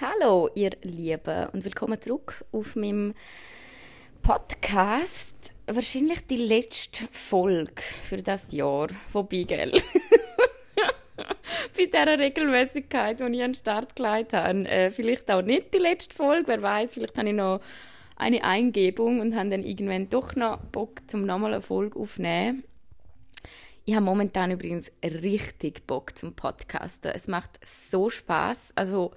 Hallo, ihr Lieben, und willkommen zurück auf meinem Podcast. Wahrscheinlich die letzte Folge für das Jahr. Wobei, gell? Bei dieser Regelmäßigkeit, die ich an den Start gelegt habe. Äh, vielleicht auch nicht die letzte Folge, wer weiß, vielleicht habe ich noch eine Eingebung und habe dann irgendwann doch noch Bock, zum nochmal eine Folge aufzunehmen. Ich habe momentan übrigens richtig Bock zum Podcasten. Es macht so Spaß. Also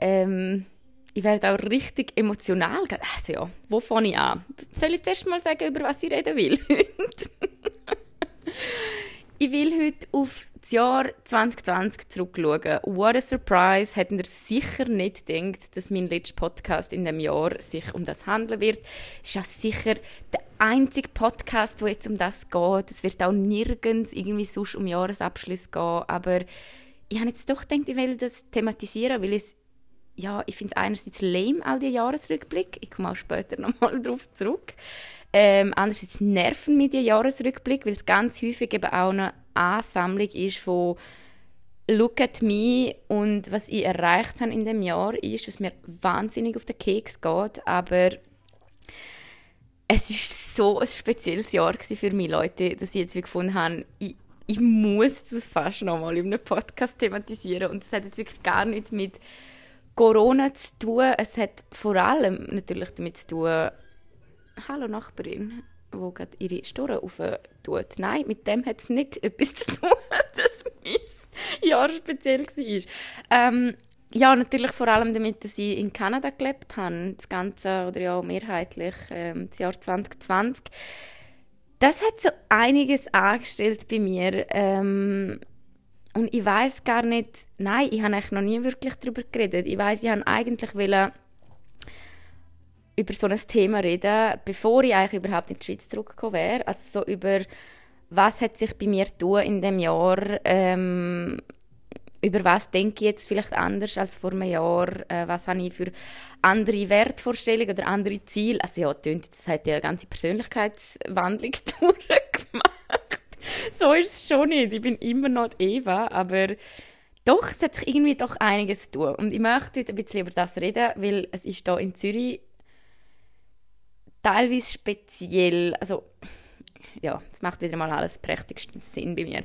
ähm, ich werde auch richtig emotional. Also ja, wo fange ich an? Soll ich zuerst mal sagen, über was ich reden will? ich will heute auf das Jahr 2020 zurückschauen. What a surprise! Hätten ihr sicher nicht gedacht, dass mein letzter Podcast in dem Jahr sich um das handeln wird. Es ist auch sicher der einzige Podcast, wo jetzt um das geht. Es wird auch nirgends irgendwie sonst um Jahresabschluss gehen. Aber ich habe jetzt doch gedacht, ich will das thematisieren, weil es ja, ich finde es einerseits lame, all die Jahresrückblick. Ich komme auch später nochmal darauf zurück. Ähm, andererseits nerven mich die Jahresrückblick, weil es ganz häufig eben auch eine Ansammlung ist von «Look at me» und was ich erreicht habe in dem Jahr ist, was mir wahnsinnig auf den Keks geht, aber es ist so ein spezielles Jahr für mich, Leute, dass ich jetzt gefunden habe, ich, ich muss das fast nochmal in einem Podcast thematisieren und das hat jetzt wirklich gar nicht mit Corona zu tun. Es hat vor allem natürlich damit zu tun, hallo Nachbarin, die gerade ihre Store tut. Nein, mit dem hat es nicht etwas zu tun, dass mein Jahr speziell war. Ähm, ja, natürlich vor allem damit, dass ich in Kanada gelebt habe, das Ganze, oder ja mehrheitlich, ähm, das Jahr 2020. Das hat so einiges angestellt bei mir. Ähm, und ich weiß gar nicht, nein, ich habe eigentlich noch nie wirklich darüber geredet. Ich weiß, ich habe eigentlich über so ein Thema reden, bevor ich eigentlich überhaupt in die Schweiz zurückgekommen wäre. Also so über, was hat sich bei mir tun in dem Jahr, ähm, über was denke ich jetzt vielleicht anders als vor einem Jahr, äh, was habe ich für andere Wertvorstellungen oder andere Ziele. Also ja, das hat ja eine ganze Persönlichkeitswandlung durchgemacht so ist es schon nicht. Ich bin immer noch Eva, aber doch, es hat sich irgendwie doch einiges zu tun. Und ich möchte heute ein bisschen über das reden, weil es ist hier in Zürich teilweise speziell, also ja, es macht wieder mal alles prächtigsten Sinn bei mir.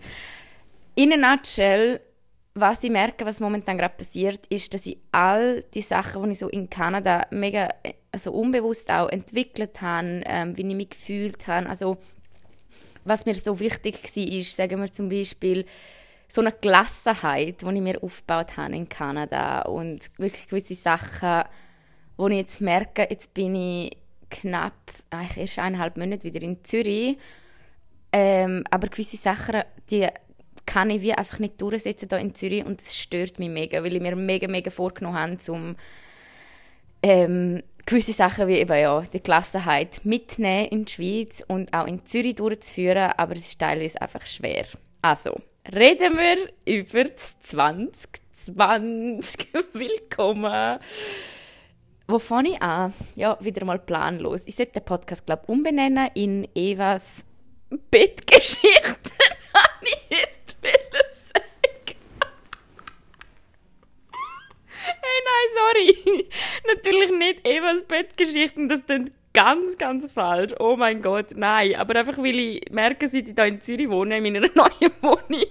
In a nutshell, was ich merke, was momentan gerade passiert, ist, dass ich all die Sachen, die ich so in Kanada mega also unbewusst auch entwickelt habe, ähm, wie ich mich gefühlt habe, also was mir so wichtig war, ist, sagen wir zum Beispiel, so eine Gelassenheit, die ich mir aufgebaut habe in Kanada und wirklich gewisse Sachen, wo ich jetzt merke, jetzt bin ich knapp, eigentlich erst eineinhalb Monate wieder in Zürich, ähm, aber gewisse Sachen, die kann ich wie einfach nicht durchsetzen hier in Zürich und es stört mich mega, weil ich mir mega, mega vorgenommen habe, um ähm, gewisse Sachen wie eben ja, die Gelassenheit mitnehmen in die Schweiz und auch in Zürich durchzuführen, aber es ist teilweise einfach schwer. Also, reden wir über das 2020. Willkommen! Wo fange ich an? Ja, wieder mal planlos. Ich sollte den Podcast, glaube ich, umbenennen in Evas Bettgeschichten jetzt Hey, nein, sorry. Natürlich nicht Evas Bettgeschichten, das klingt ganz, ganz falsch. Oh mein Gott, nein. Aber einfach, weil ich merke, seit ich hier in Zürich wohne, in meiner neuen Wohnung,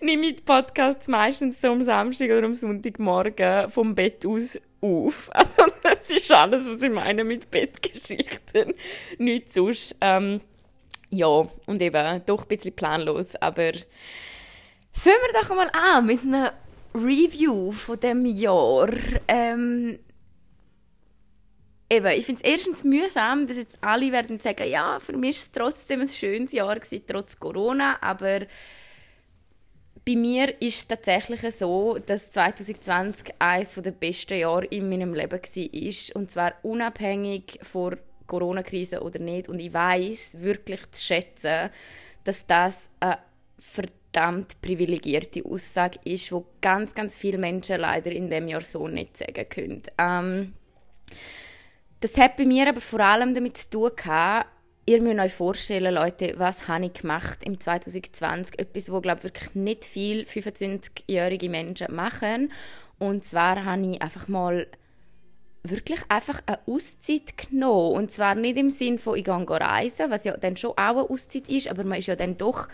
nehme ich die Podcasts meistens so am Samstag oder am Sonntagmorgen vom Bett aus auf. Also, das ist alles, was ich meine mit Bettgeschichten. Nichts sonst. Ähm, ja, und eben doch ein bisschen planlos, aber fangen wir doch mal an mit einem Review von dem Jahr. Ähm, eben, ich finde es erstens mühsam, dass jetzt alle werden sagen, ja, für mich war es trotzdem ein schönes Jahr gewesen, trotz Corona, aber bei mir ist es tatsächlich so, dass 2020 eines der besten Jahre in meinem Leben war. Und zwar unabhängig von Corona-Krise oder nicht. Und ich weiß wirklich zu schätzen, dass das eine verdammt privilegierte Aussage ist, wo ganz, ganz viele Menschen leider in dem Jahr so nicht sagen können. Ähm, das hat bei mir aber vor allem damit zu tun gehabt, ihr müsst euch vorstellen, Leute, was habe ich gemacht im 2020? Etwas, wo glaube wirklich nicht viele 25-jährige Menschen machen. Und zwar habe ich einfach mal wirklich einfach eine Auszeit genommen. Und zwar nicht im Sinn von, ich gehe reisen, was ja dann schon auch eine Auszeit ist, aber man ist ja dann doch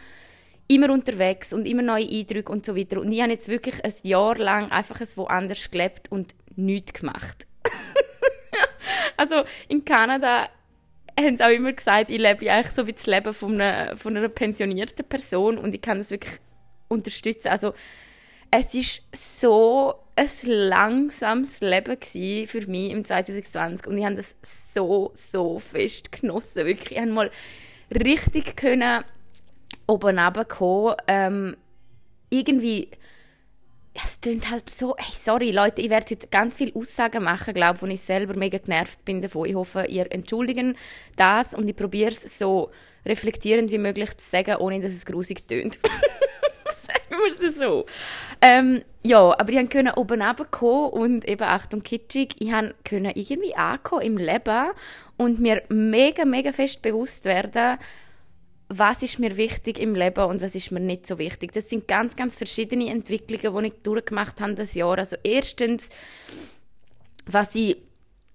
immer unterwegs und immer neue Eindrücke und so weiter. Und ich habe jetzt wirklich ein Jahr lang einfach ein woanders gelebt und nichts gemacht. also in Kanada haben sie auch immer gesagt, ich lebe eigentlich so wie das Leben von einer, von einer pensionierten Person und ich kann das wirklich unterstützen. Also es ist so ein langsames Leben für mich im 2020 und ich habe das so, so fest genossen. Wirklich, ich habe mal richtig können oben runterkommen. Ähm, irgendwie, es klingt halt so, hey, sorry Leute, ich werde heute ganz viele Aussagen machen, glaube wo ich selber mega genervt bin davon. Ich hoffe, ihr entschuldigen das und ich probiere es so reflektierend wie möglich zu sagen, ohne dass es grusig tönt. sagen wir es so. Ähm, ja, aber ich konnte oben runterkommen und eben, Achtung, kitschig, ich konnte irgendwie ankommen im Leben und mir mega, mega fest bewusst werden, was ist mir wichtig im Leben und was ist mir nicht so wichtig. Das sind ganz, ganz verschiedene Entwicklungen, die ich durchgemacht habe das Jahr. Also erstens, was ich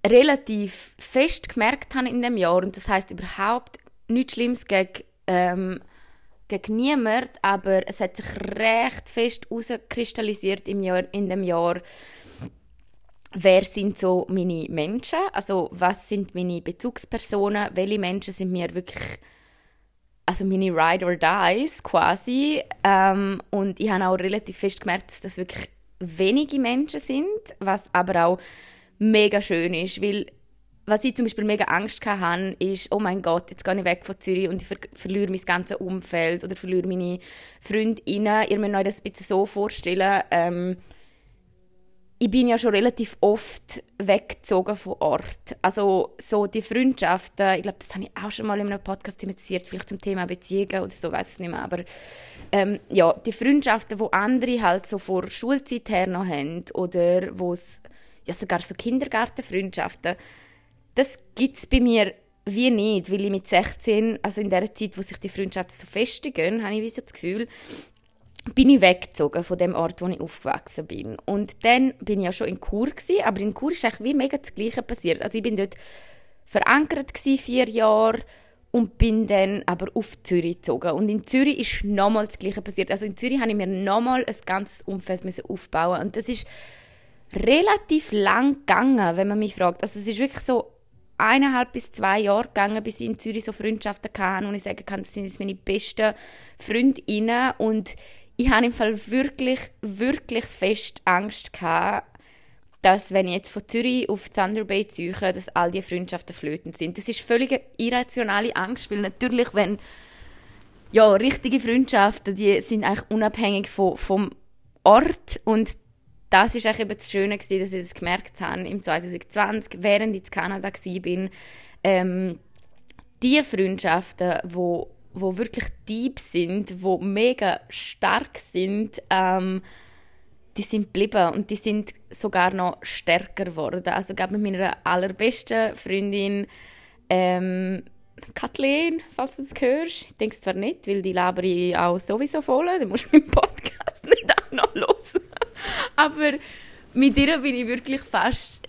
relativ fest gemerkt habe in dem Jahr, und das heißt überhaupt nichts Schlimmes gegen, ähm, gegen niemand, aber es hat sich recht fest herauskristallisiert im Jahr, in dem Jahr, wer sind so meine Menschen, also was sind meine Bezugspersonen, welche Menschen sind mir wirklich also meine Ride or Dies quasi. Ähm, und ich habe auch relativ fest gemerkt, dass das wirklich wenige Menschen sind, was aber auch mega schön ist, weil was ich zum Beispiel mega Angst hatte, ist, oh mein Gott, jetzt gehe ich weg von Zürich und ich ver verliere mein ganzes Umfeld oder verliere meine Freundinnen. Ihr müsst euch das ein bisschen so vorstellen, ähm, ich bin ja schon relativ oft weggezogen von Ort. Also so die Freundschaften, ich glaube, das habe ich auch schon mal in einem Podcast thematisiert, vielleicht zum Thema Beziehungen oder so, weiß ich nicht mehr. Aber ähm, ja, die Freundschaften, wo andere halt so vor Schulzeit her noch haben oder wo es ja sogar so Kindergartenfreundschaften, das gibt es bei mir wie nicht, weil ich mit 16, also in der Zeit, wo sich die Freundschaften so festigen, habe ich wie so das Gefühl, bin ich weggezogen von dem Ort, wo ich aufgewachsen bin. Und dann bin ich ja schon in Chur gewesen, aber in Chur ist eigentlich wie mega das Gleiche passiert. Also ich bin dort verankert gewesen, vier Jahre und bin dann aber auf Zürich gezogen. Und in Zürich ist nochmal das Gleiche passiert. Also in Zürich habe ich mir nochmal ein ganzes Umfeld aufbauen und das ist relativ lang gegangen, wenn man mich fragt. Also es ist wirklich so eineinhalb bis zwei Jahre gegangen, bis ich in Zürich so Freundschaften hatte und ich sagen kann, das sind jetzt meine besten Freundinnen und ich habe im Fall wirklich, wirklich fest Angst gehabt, dass wenn ich jetzt von Zürich auf Thunder Bay ziehe, dass all die Freundschaften flöten sind. Das ist völlig irrationale Angst, weil natürlich, wenn ja, richtige Freundschaften, die sind eigentlich unabhängig von, vom Ort und das ist eigentlich eben das Schöne gewesen, dass ich das gemerkt habe im 2020, während ich in Kanada war, ähm, die Freundschaften, wo wo wirklich deep sind, wo mega stark sind, ähm, die sind geblieben und die sind sogar noch stärker geworden. Also gerade mit meiner allerbesten Freundin ähm, Kathleen, falls du das hörst. Ich denke es zwar nicht, weil die laber ich auch sowieso voll. Dann musst du meinen Podcast nicht auch noch hören. Aber mit ihr bin ich wirklich fast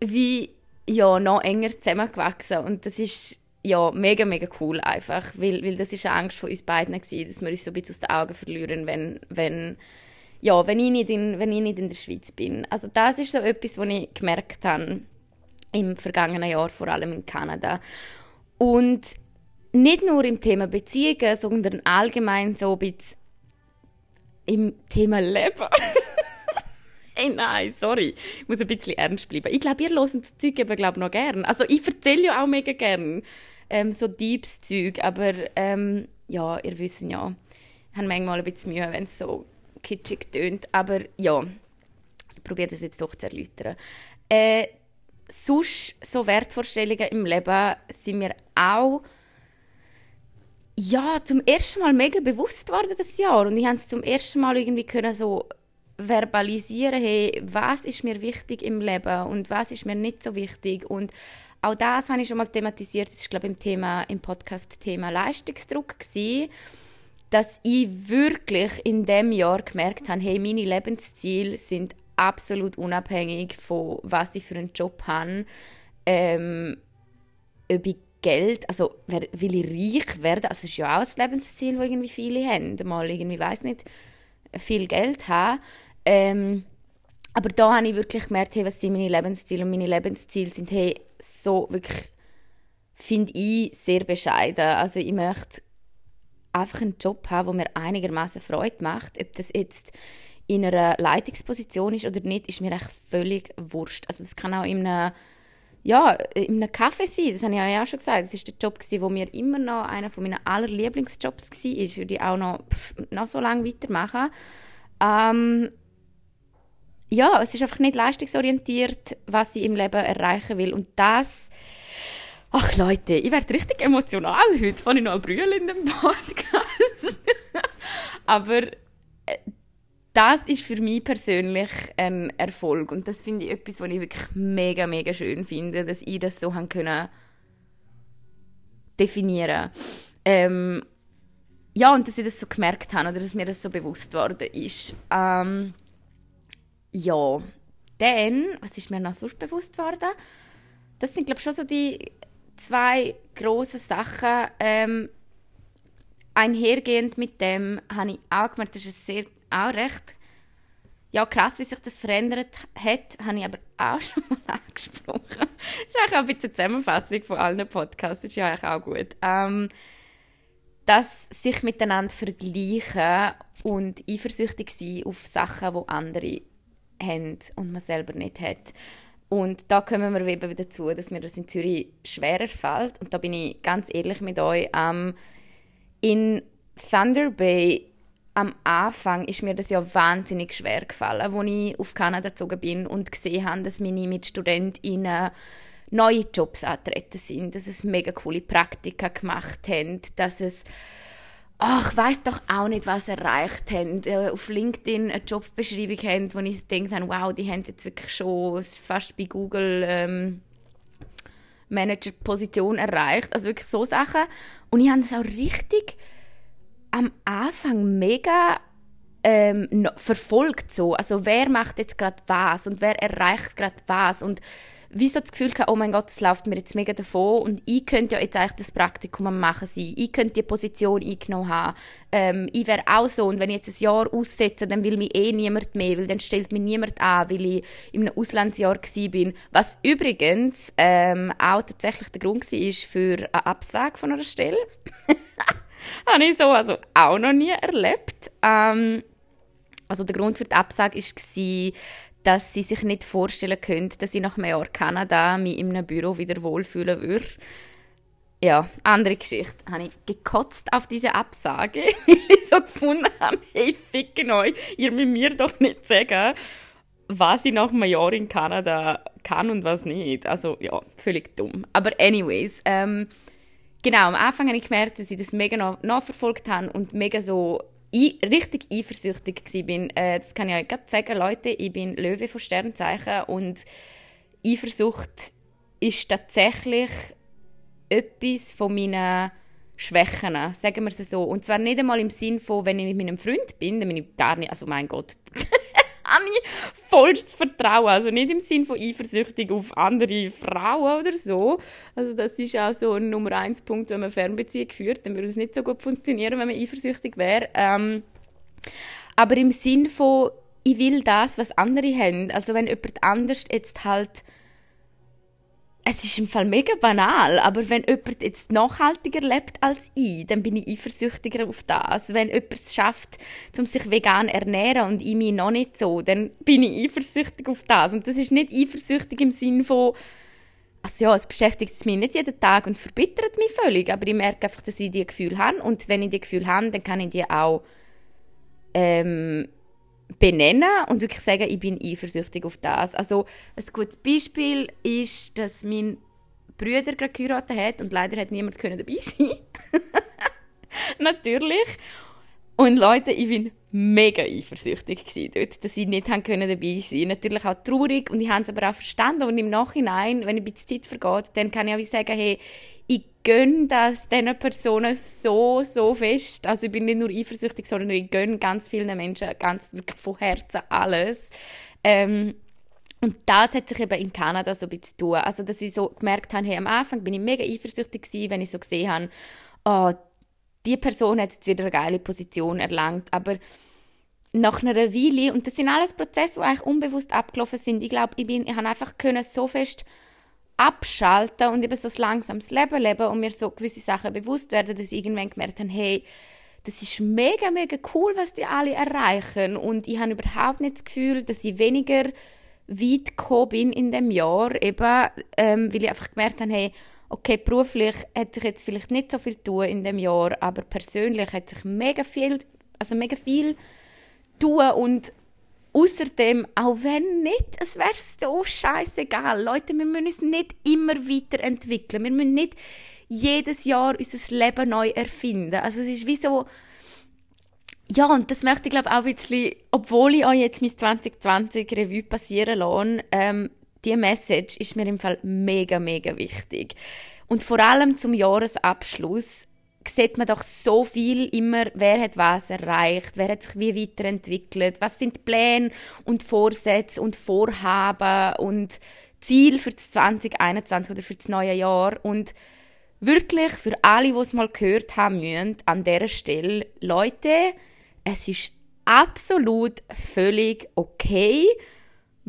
wie ja, noch enger zusammengewachsen. Und das ist ja, mega, mega cool einfach, weil, weil das ist eine Angst von uns beiden gewesen, dass wir uns so ein bisschen aus den Augen verlieren, wenn, wenn, ja, wenn, ich nicht in, wenn ich nicht in der Schweiz bin. Also das ist so etwas, was ich gemerkt habe im vergangenen Jahr, vor allem in Kanada. Und nicht nur im Thema Beziehungen, sondern allgemein so ein bisschen im Thema Leben. hey, nein, sorry. Ich muss ein bisschen ernst bleiben. Ich glaube, ihr hört das Zeug eben glaub, noch gern. Also ich erzähle ja auch mega gern ähm, so deepes Zeug, aber ähm, ja, ihr wisst ja, ich habe manchmal ein bisschen Mühe, wenn es so kitschig tönt, aber ja, ich probiere das jetzt doch zu erläutern. Äh, sonst, so Wertvorstellungen im Leben sind mir auch ja, zum ersten Mal mega bewusst worden das Jahr und ich habe es zum ersten Mal irgendwie können so verbalisieren, hey, was ist mir wichtig im Leben und was ist mir nicht so wichtig und auch das habe ich schon mal thematisiert. Das ist, glaube ich, im, Thema, im Podcast Thema Leistungsdruck gewesen, dass ich wirklich in dem Jahr gemerkt habe, hey, meine Lebensziele sind absolut unabhängig von was ich für einen Job habe, ähm, ob ich Geld, also will ich reich werden, also das ist ja auch ein Lebensziel, das irgendwie viele haben, mal irgendwie, weiß nicht, viel Geld haben. Ähm, aber da habe ich wirklich gemerkt, hey, was sind meine Lebensziele und meine Lebensziele sind hey, so wirklich, finde ich, sehr bescheiden. Also ich möchte einfach einen Job haben, der mir einigermaßen Freude macht. Ob das jetzt in einer Leitungsposition ist oder nicht, ist mir echt völlig wurscht. Also das kann auch in einem, ja, in einem Café sein, das habe ich ja auch schon gesagt. Das ist der Job, der mir immer noch einer meiner allerlieblingsjobs war. Ich würde auch noch, pff, noch so lange weitermachen. Ähm, ja, es ist einfach nicht leistungsorientiert, was ich im Leben erreichen will. Und das Ach Leute, ich werde richtig emotional heute. Fange ich noch brüllen in dem Podcast. Aber äh, das ist für mich persönlich ein Erfolg. Und das finde ich etwas, was ich wirklich mega, mega schön finde, dass ich das so können definieren ähm, Ja, und dass ich das so gemerkt habe oder dass mir das so bewusst worden ist. Ähm, ja, dann, was ist mir noch sonst bewusst worden? Das sind, glaube ich, schon so die zwei große Sachen. Ähm, einhergehend mit dem habe ich auch gemerkt, das ist sehr, auch recht ja, krass, wie sich das verändert hat, habe ich aber auch schon mal angesprochen. Das ist eigentlich auch ein bisschen eine Zusammenfassung von allen Podcasts, das ist ja auch gut. Ähm, dass sich miteinander vergleichen und eifersüchtig sein auf Sachen, die andere haben und man selber nicht hat. Und da kommen wir eben wieder dazu, dass mir das in Zürich schwerer fällt. Und da bin ich ganz ehrlich mit euch. Ähm, in Thunder Bay am Anfang ist mir das ja wahnsinnig schwer gefallen, als ich auf Kanada gezogen bin und gesehen habe, dass meine MitstudentInnen neue Jobs antreten sind, dass es mega coole Praktika gemacht haben, dass es ach, weiss doch auch nicht, was erreicht haben. Äh, auf LinkedIn eine Jobbeschreibung haben, wo ich gedacht wow, die haben jetzt wirklich schon fast bei Google ähm, Manager-Position erreicht. Also wirklich so Sachen. Und ich habe das auch richtig am Anfang mega ähm, verfolgt so. Also wer macht jetzt gerade was und wer erreicht gerade was und wie so das Gefühl gehabt, oh mein Gott, es läuft mir jetzt mega davon und ich könnte ja jetzt eigentlich das Praktikum am machen sein. Ich könnte die Position eingenommen haben. Ähm, ich wäre auch so und wenn ich jetzt ein Jahr aussetze, dann will mich eh niemand mehr, weil dann stellt mich niemand an, weil ich in einem Auslandsjahr bin. Was übrigens ähm, auch tatsächlich der Grund war für eine Absage von einer Stelle. Habe ich so also auch noch nie erlebt. Ähm, also der Grund für die Absage war, dass sie sich nicht vorstellen können, dass ich nach einem Jahr Kanada mich in einem Büro wieder wohlfühlen würde. Ja, andere Geschichte. Habe ich gekotzt auf diese Absage, weil ich so gefunden habe, hey, ficken euch, ihr müsst mir doch nicht sagen, was ich nach einem Jahr in Kanada kann und was nicht. Also, ja, völlig dumm. Aber anyways, ähm, genau, am Anfang habe ich gemerkt, dass ich das mega nachverfolgt habe und mega so ich richtig eifersüchtig war. Äh, das kann ich euch gerade sagen, Leute, ich bin Löwe von Sternzeichen und Eifersucht ist tatsächlich etwas von meinen Schwächen, sagen wir es so. Und zwar nicht einmal im Sinn von, wenn ich mit meinem Freund bin, dann bin ich gar nicht, also mein Gott, habe ich vollstes Vertrauen. Also nicht im Sinn von eifersüchtig auf andere Frauen oder so. Also das ist auch so ein Nummer eins Punkt, wenn man Fernbeziehung führt, dann würde es nicht so gut funktionieren, wenn man eifersüchtig wäre. Ähm, aber im Sinn von, ich will das, was andere haben. Also wenn jemand anders jetzt halt es ist im Fall mega banal, aber wenn jemand jetzt nachhaltiger lebt als ich, dann bin ich eifersüchtiger auf das. Wenn jemand es schafft, um sich vegan ernähren und ich mich noch nicht so, dann bin ich eifersüchtig auf das. Und das ist nicht eifersüchtig im Sinne von, also ja, es beschäftigt mich nicht jeden Tag und verbittert mich völlig, aber ich merke einfach, dass ich die Gefühle habe und wenn ich die Gefühle habe, dann kann ich die auch ähm, benennen und wirklich sagen, ich bin eifersüchtig auf das. Also ein gutes Beispiel ist, dass mein Bruder gerade geheiratet hat und leider hat niemand dabei sein. Natürlich. Und Leute, ich bin mega eifersüchtig dort, dass sie nicht haben können dabei sein Natürlich auch traurig und ich habe es aber auch verstanden und im Nachhinein, wenn ein bisschen Zeit vergeht, dann kann ich auch sagen, hey, ich gönne das diesen Personen so, so fest. Also ich bin nicht nur eifersüchtig, sondern ich gönne ganz vielen Menschen ganz wirklich von Herzen alles. Ähm, und das hat sich eben in Kanada so ein bisschen tun. Also, dass ich so gemerkt habe, hey, am Anfang bin ich mega eifersüchtig gewesen, wenn ich so gesehen habe, oh, die Person hat jetzt wieder eine geile Position erlangt, aber nach einer Weile, und das sind alles Prozesse, die eigentlich unbewusst abgelaufen sind, ich glaube, ich, bin, ich habe einfach können so fest abschalten und eben so ein langsames Leben leben und mir so gewisse Sachen bewusst werden, dass ich irgendwann gemerkt habe, hey, das ist mega, mega cool, was die alle erreichen. Und ich habe überhaupt nicht das Gefühl, dass ich weniger weit gekommen bin in dem Jahr, eben, ähm, weil ich einfach gemerkt habe, hey, okay, beruflich hätte ich jetzt vielleicht nicht so viel tun in dem Jahr, aber persönlich hat sich mega viel, also mega viel tun und außerdem, auch wenn nicht, es wäre so scheißegal. Leute, wir müssen uns nicht immer weiterentwickeln. Wir müssen nicht jedes Jahr unser Leben neu erfinden. Also es ist wie so, ja, und das möchte ich glaube auch ein bisschen, obwohl ich euch jetzt mein 2020 Revue passieren lasse, ähm, die Message ist mir im Fall mega, mega wichtig. Und vor allem zum Jahresabschluss sieht man doch so viel immer, wer hat was erreicht, wer hat sich wie weiterentwickelt, was sind die Pläne und Vorsätze und Vorhaben und Ziel für das 2021 oder für das neue Jahr. Und wirklich für alle, die es mal gehört haben müssen, an dieser Stelle, Leute, es ist absolut völlig okay,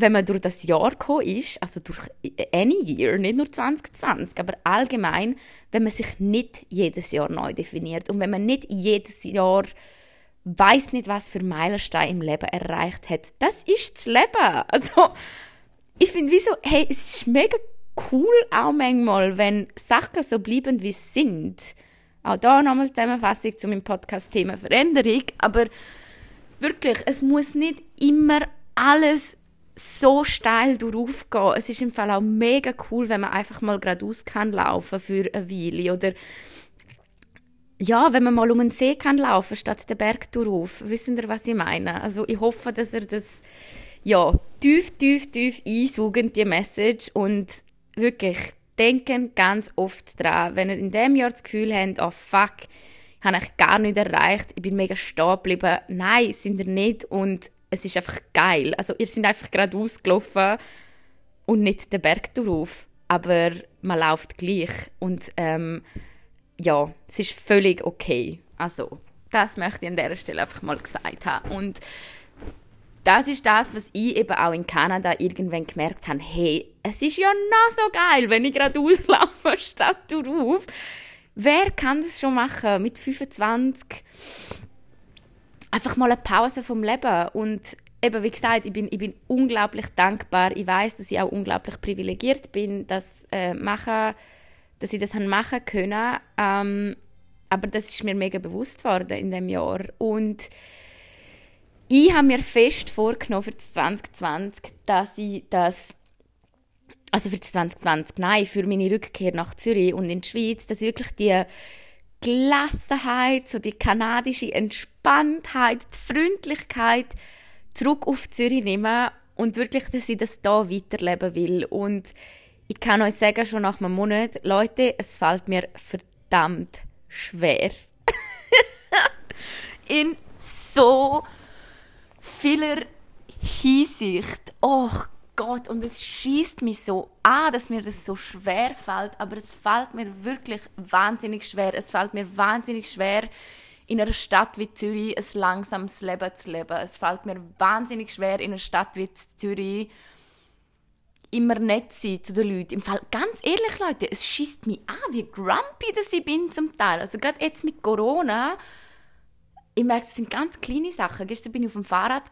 wenn man durch das Jahr gekommen ist, also durch any year, nicht nur 2020, aber allgemein, wenn man sich nicht jedes Jahr neu definiert und wenn man nicht jedes Jahr weiß nicht, was für Meilensteine im Leben erreicht hat. Das ist das Leben. Also, ich finde, wieso, hey, es ist mega cool auch manchmal, wenn Sachen so bleiben, wie sie sind. Auch da nochmal Zusammenfassung zu meinem Podcast-Thema Veränderung. Aber wirklich, es muss nicht immer alles so steil durchgehen. Es ist im Fall auch mega cool, wenn man einfach mal geradeaus kann laufen für eine Weile oder ja, wenn man mal um einen See kann laufen statt den Berg durch. Wissen ihr, was ich meine? Also ich hoffe, dass ihr das ja tief, tief, tief einsaugen die Message und wirklich denken ganz oft dran, wenn ihr in dem Jahr das Gefühl habt, oh fuck, habe ich gar nicht erreicht, ich bin mega stehen geblieben. Nein, sind ihr nicht und es ist einfach geil. Also ihr seid einfach gerade ausgelaufen und nicht den Berg drauf, aber man läuft gleich und ähm, ja, es ist völlig okay. Also das möchte ich an dieser Stelle einfach mal gesagt haben und das ist das, was ich eben auch in Kanada irgendwann gemerkt habe. Hey, es ist ja noch so geil, wenn ich gerade auslaufe statt drauf. Wer kann das schon machen mit 25? Einfach mal eine Pause vom Leben und eben wie gesagt, ich bin, ich bin unglaublich dankbar. Ich weiß, dass ich auch unglaublich privilegiert bin, dass, äh, machen, dass ich das machen können. Ähm, aber das ist mir mega bewusst worden in dem Jahr und ich habe mir fest vorgenommen für das 2020, dass ich das also für das 2020, nein, für meine Rückkehr nach Zürich und in die Schweiz, dass ich wirklich die Gelassenheit, so die kanadische Entspanntheit, die Freundlichkeit zurück auf Zürich nehmen und wirklich, dass ich das da weiterleben will. Und ich kann euch sagen, schon nach einem Monat, Leute, es fällt mir verdammt schwer. In so vieler Hinsicht. Oh Gott, und es schießt mich so an, dass mir das so schwer fällt, aber es fällt mir wirklich wahnsinnig schwer. Es fällt mir wahnsinnig schwer, in einer Stadt wie Zürich ein langsames Leben zu leben. Es fällt mir wahnsinnig schwer, in einer Stadt wie Zürich immer nett zu sein zu den Leuten. Im Fall, ganz ehrlich, Leute, es schießt mich an, wie grumpy das ich bin zum Teil. Also gerade jetzt mit Corona ich merke, es sind ganz kleine Sachen. Gestern bin ich auf dem Fahrrad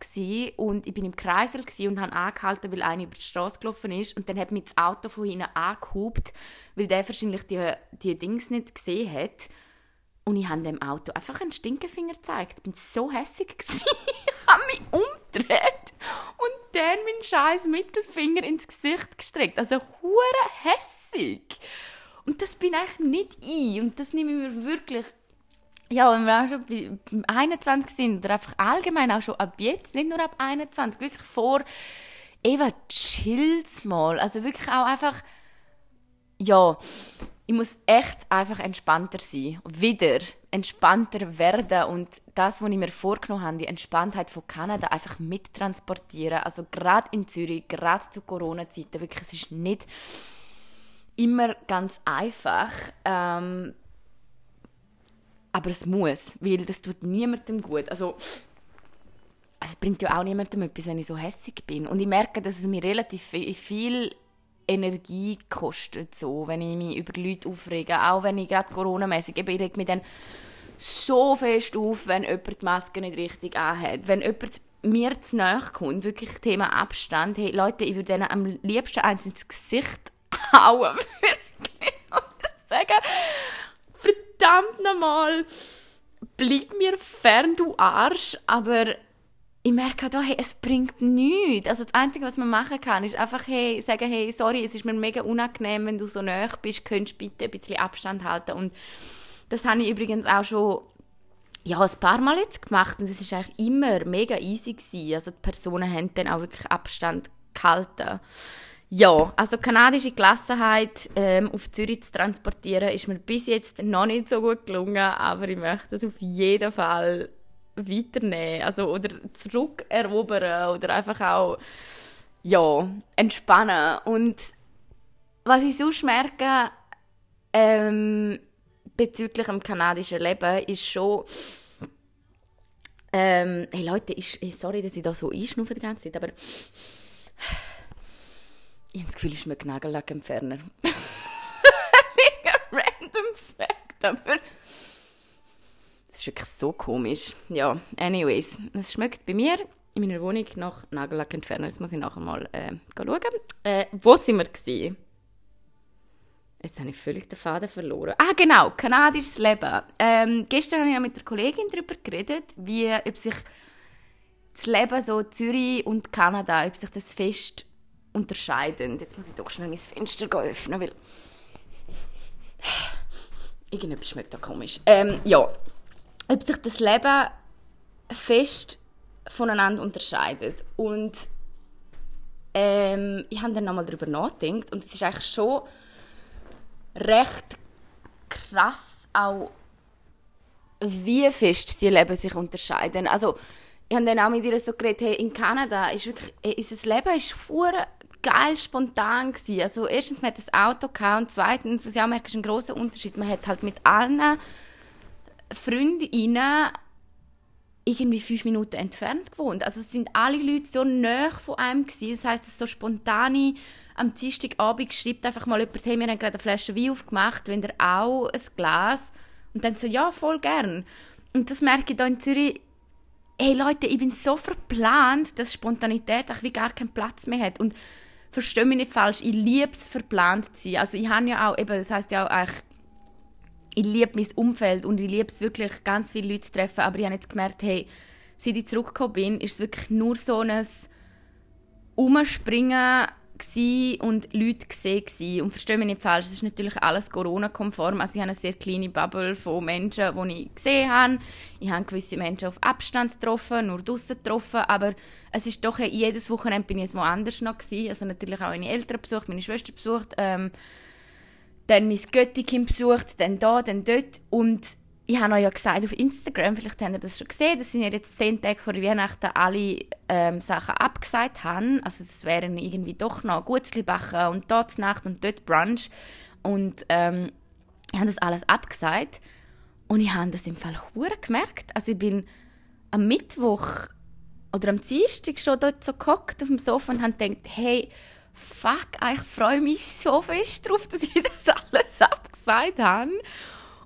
und ich bin im Kreisel und habe angehalten, weil einer über die Straße gelaufen ist und dann hat mich das Auto von hinten angehupt, weil der wahrscheinlich die, die Dings nicht gesehen hat. Und ich habe dem Auto einfach einen Stinkefinger gezeigt. Ich bin so hässlich ich habe mich umgedreht und dann meinen scheiß Mittelfinger ins Gesicht gestreckt. Also hure hässig. Und das bin ich nicht ich und das nehme ich mir wirklich ja, wenn wir auch schon bei 21 sind oder einfach allgemein auch schon ab jetzt, nicht nur ab 21, wirklich vor, Eva, chill's mal. Also wirklich auch einfach, ja, ich muss echt einfach entspannter sein. Wieder entspannter werden und das, was ich mir vorgenommen habe, die Entspanntheit von Kanada einfach mittransportieren. Also gerade in Zürich, gerade zu Corona-Zeiten, wirklich, es ist nicht immer ganz einfach. Ähm, aber es muss, weil das tut niemandem gut. Also, es bringt ja auch niemandem etwas, wenn ich so hässig bin. Und ich merke, dass es mir relativ viel Energie kostet, so, wenn ich mich über Leute aufrege. Auch wenn ich gerade Corona-mäßig, ich rege mich dann so fest auf, wenn jemand die Maske nicht richtig anhat. Wenn jemand mir zu nahe kommt, wirklich Thema Abstand. Hey, Leute, ich würde denen am liebsten eins ins Gesicht hauen. Wirklich. Und sagen, verdammt nochmal, bleib mir fern, du Arsch. Aber ich merke auch, hey, es bringt nichts. Also das Einzige, was man machen kann, ist einfach hey, sagen, hey, sorry, es ist mir mega unangenehm, wenn du so nah bist, könntest bitte ein bisschen Abstand halten. Und das habe ich übrigens auch schon ja, ein paar Mal jetzt gemacht und es war eigentlich immer mega easy gewesen. Also die Personen haben dann auch wirklich Abstand gehalten. Ja, also kanadische Gelassenheit ähm, auf Zürich zu transportieren, ist mir bis jetzt noch nicht so gut gelungen, aber ich möchte das auf jeden Fall weiternehmen, also oder zurückerobern oder einfach auch ja entspannen. Und was ich sonst merke ähm, bezüglich dem kanadischen Leben ist schon ähm, hey Leute, ich, sorry, dass ich da so einschnaufe die ganze Zeit, aber ich habe das Gefühl, ich schmecke Nagellackentferner. Random Fact, aber das ist wirklich so komisch. Ja, anyways, es schmeckt bei mir in meiner Wohnung nach Nagellackentferner. Das muss ich nachher mal äh, schauen. Äh, wo sind wir gewesen? Jetzt habe ich völlig den Faden verloren. Ah, genau, kanadisches Leben. Ähm, gestern habe ich mit der Kollegin darüber geredet, wie, ob sich das Leben so Zürich und Kanada, ob sich das fest unterscheidend. Jetzt muss ich doch schnell mein Fenster öffnen, weil irgendetwas schmeckt da komisch. Ähm, ja, ob sich das Leben fest voneinander unterscheidet. Und ähm, ich habe dann nochmal darüber nachgedacht und es ist eigentlich schon recht krass auch, wie fest die Leben sich unterscheiden. Also ich habe dann auch mit ihr so geredet, hey, in Kanada ist wirklich, hey, unser Leben ist geil spontan gewesen. Also erstens, man hat das Auto gehabt und zweitens, was ich auch merke, ist ein großer Unterschied. Man hat halt mit allen Freundinnen irgendwie fünf Minuten entfernt gewohnt. Also es sind alle Leute so nah von einem gewesen. Das heißt, es so spontane am Dienstagabend schreibt einfach mal jemand, hey, wir haben gerade eine Flasche Wein aufgemacht, wenn ihr auch ein Glas? Und dann so, ja, voll gern. Und das merke ich hier in Zürich, hey Leute, ich bin so verplant, dass Spontanität auch wie gar keinen Platz mehr hat. Und verstehe mich nicht falsch, ich liebe es, verplant zu sein. Also ich habe ja auch, eben, das heißt ja auch ich liebe mein Umfeld und ich liebe es wirklich, ganz viele Leute zu treffen, aber ich habe jetzt gemerkt, hey, seit ich zurückgekommen bin, ist es wirklich nur so ein Umspringen und Leute gesehen und verstehe mich nicht falsch, es ist natürlich alles Corona-konform, also ich habe eine sehr kleine Bubble von Menschen, die ich gesehen habe. Ich habe gewisse Menschen auf Abstand getroffen, nur draußen getroffen, aber es ist doch, jedes Wochenende bin ich jetzt woanders noch gewesen, also natürlich auch meine Eltern besucht, meine Schwester besucht, ähm, dann mein Göttikind besucht, dann da, dann dort. Und ich habe euch ja gesagt auf Instagram, vielleicht habt ihr das schon gesehen, dass wir jetzt zehn Tage vor Weihnachten alle ähm, Sachen abgesagt haben. Also es wären irgendwie doch noch Gutzli backen und dort Nacht und dort Brunch. Und ähm, ich habe das alles abgesagt. Und ich habe das im Fall hure gemerkt. Also ich bin am Mittwoch oder am Dienstag schon dort so gehockt auf dem Sofa und habe gedacht, hey, fuck, ich freue mich so fest darauf, dass ich das alles abgesagt habe.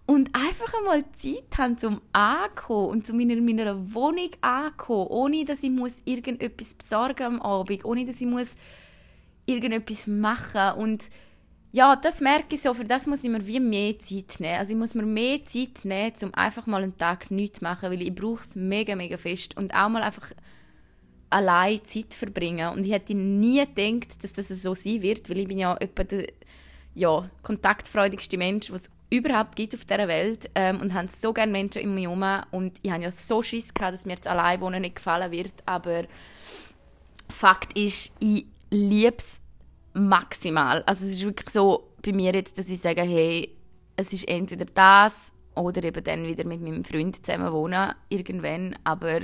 Und einfach einmal Zeit haben, zum ankommen und zu meiner, meiner Wohnung ankommen, ohne dass ich muss irgendetwas besorgen am Abend, ohne dass ich muss irgendetwas machen und ja, das merke ich so, für das muss ich mir wie mehr Zeit nehmen. Also ich muss mir mehr Zeit nehmen, um einfach mal einen Tag nichts zu machen, weil ich brauche es mega, mega fest. Und auch mal einfach allein Zeit verbringen. Und ich hätte nie gedacht, dass das so sein wird, weil ich bin ja etwa der ja, kontaktfreudigste Mensch, was überhaupt gibt auf dieser Welt ähm, und haben so gerne Menschen in mir herum und ich habe ja so Schiss gehabt, dass mir jetzt allein wohnen nicht gefallen wird, aber Fakt ist, ich liebe es maximal. Also es ist wirklich so, bei mir jetzt, dass ich sage, hey, es ist entweder das oder eben dann wieder mit meinem Freund zusammen wohnen, irgendwann. Aber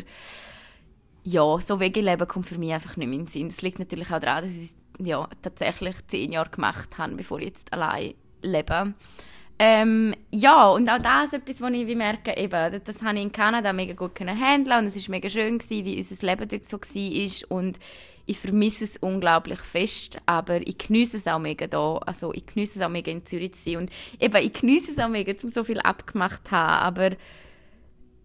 ja, so Wegeleben kommt für mich einfach nicht mehr in den Sinn. Es liegt natürlich auch daran, dass ich es ja, tatsächlich zehn Jahre gemacht habe, bevor ich jetzt allein lebe. Ähm, ja, und auch das ist etwas, was ich merke, eben, das habe ich in Kanada mega gut handeln und es war mega schön, gewesen, wie unser Leben dort so war und ich vermisse es unglaublich fest, aber ich genieße es auch mega da, also ich genieße es auch mega in Zürich zu sein und eben, ich genieße es auch mega, um so viel abgemacht zu haben, aber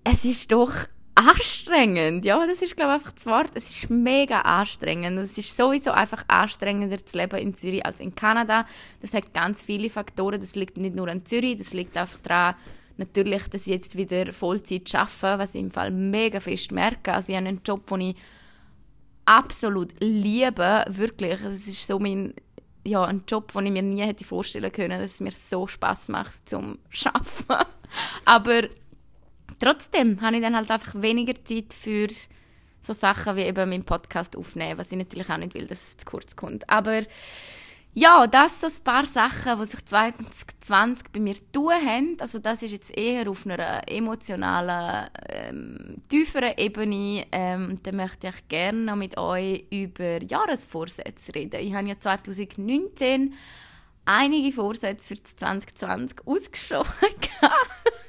es ist doch anstrengend. Ja, das ist, glaube ich, einfach das Wort. Es ist mega anstrengend. Es ist sowieso einfach anstrengender zu leben in Zürich als in Kanada. Das hat ganz viele Faktoren. Das liegt nicht nur an Zürich, das liegt einfach daran, natürlich, dass ich jetzt wieder Vollzeit arbeite, was ich im Fall mega fest merke. Also ich habe einen Job, den ich absolut liebe, wirklich. Es ist so mein ja, ein Job, den ich mir nie hätte vorstellen können, dass es mir so Spaß macht zum Arbeiten. Aber trotzdem habe ich dann halt einfach weniger Zeit für so Sachen wie eben meinen Podcast aufnehmen, was ich natürlich auch nicht will, dass es zu kurz kommt. Aber ja, das sind so ein paar Sachen, die sich 2020 bei mir tun haben. Also das ist jetzt eher auf einer emotionalen, ähm, tieferen Ebene. Ähm, da möchte ich gerne noch mit euch über Jahresvorsätze reden. Ich habe ja 2019 einige Vorsätze für 2020 ausgesprochen.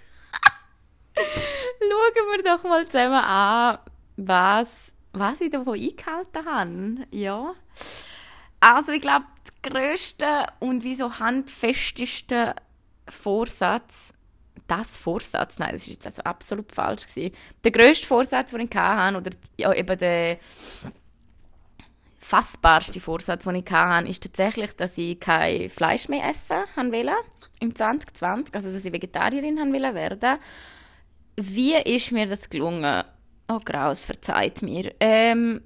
Schauen wir doch mal zusammen an, was, was ich davon eingehalten habe. Ja. Also ich glaube, der grösste und wie so handfesteste Vorsatz, das Vorsatz, nein, das ist jetzt also absolut falsch gewesen. Der grösste Vorsatz, den ich hatte, oder ja, eben der fassbarste Vorsatz, den ich hatte, ist tatsächlich, dass ich kein Fleisch mehr essen wollte im 2020, also dass ich Vegetarierin werden wollte. Wie ist mir das gelungen? Oh, Graus, verzeiht mir. Ähm,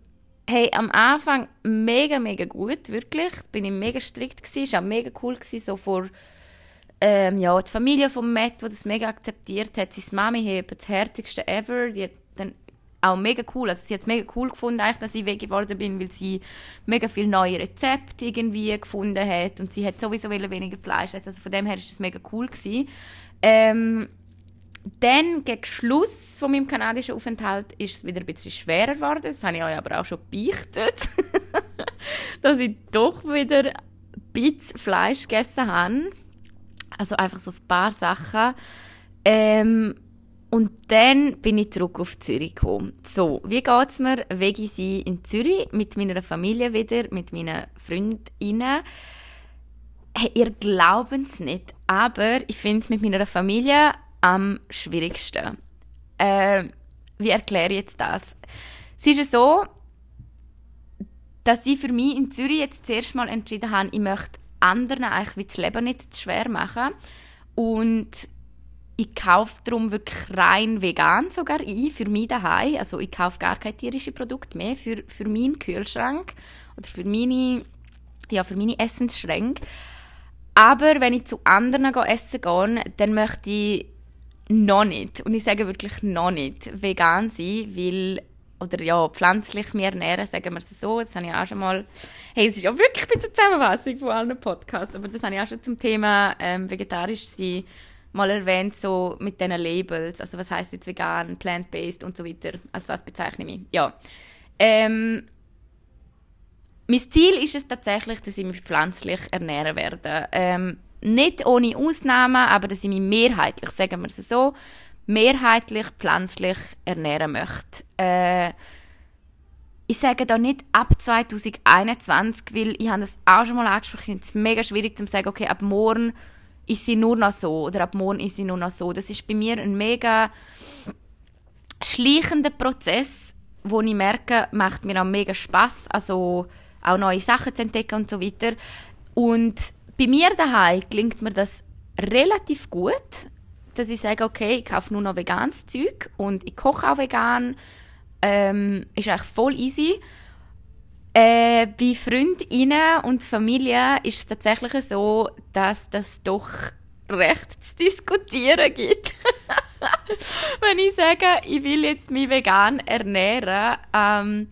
hey, am Anfang mega, mega gut, wirklich. Bin ich mega strikt es war auch mega cool gewesen, so vor ähm, ja, die Familie von Matt, die das mega akzeptiert hat. Seine Mami hey, das härtigste ever. Die hat dann auch mega cool, also sie hat es mega cool gefunden, eigentlich, dass ich Veggie geworden bin, weil sie mega viele neue Rezepte irgendwie gefunden hat und sie hat sowieso weniger Fleisch. Also von dem her ist es mega cool gewesen. Ähm, dann, gegen Schluss von meinem kanadischen Aufenthalt, ist es wieder ein bisschen schwerer geworden. Das habe ich euch aber auch schon beichtet. dass ich doch wieder ein bisschen Fleisch gegessen habe. Also einfach so ein paar Sachen. Ähm, und dann bin ich zurück auf Zürich gekommen. So, wie geht es mir? Wege sein in Zürich mit meiner Familie wieder, mit meinen Freundinnen. Hey, ihr glaubt es nicht, aber ich finde es mit meiner Familie am schwierigsten. Äh, wie erkläre ich jetzt das? Es ist so, dass ich für mich in Zürich jetzt zuerst mal entschieden habe, ich möchte anderen eigentlich wie das Leben nicht zu schwer machen. Und ich kaufe darum wirklich rein vegan sogar ein, für mich daheim. Also ich kaufe gar keine tierischen Produkte mehr für, für meinen Kühlschrank oder für meine, ja, für meine Essensschränke. Aber wenn ich zu anderen essen gehe, dann möchte ich noch nicht, und ich sage wirklich noch nicht, vegan sein, weil, oder ja, pflanzlich mehr ernähren, sagen wir es so, das habe ich auch schon mal, hey, es ist ja wirklich bei der Zusammenfassung von allen Podcasts, aber das habe ich auch schon zum Thema ähm, vegetarisch sein mal erwähnt, so mit diesen Labels, also was heißt jetzt vegan, plant-based und so weiter, als was bezeichne ich mich, ja. Ähm, mein Ziel ist es tatsächlich, dass ich mich pflanzlich ernähren werde. Ähm, nicht ohne Ausnahmen, aber dass ich mich mehrheitlich, sagen wir es so, mehrheitlich pflanzlich ernähren möchte. Äh, ich sage da nicht ab 2021, weil ich habe das auch schon mal angesprochen, es mega schwierig zu sagen, okay, ab morgen ist sie nur noch so oder ab morgen ist sie nur noch so. Das ist bei mir ein mega schleichender Prozess, wo ich merke, macht mir auch mega Spaß, also auch neue Sachen zu entdecken und so weiter. Und bei mir daheim klingt mir das relativ gut, dass ich sage, okay, ich kaufe nur noch veganes Zeug und ich koche auch vegan. Ähm, ist eigentlich voll easy. Äh, bei Freundinnen und Familie ist es tatsächlich so, dass das doch recht zu diskutieren gibt. Wenn ich sage, ich will jetzt mich vegan ernähren, ähm,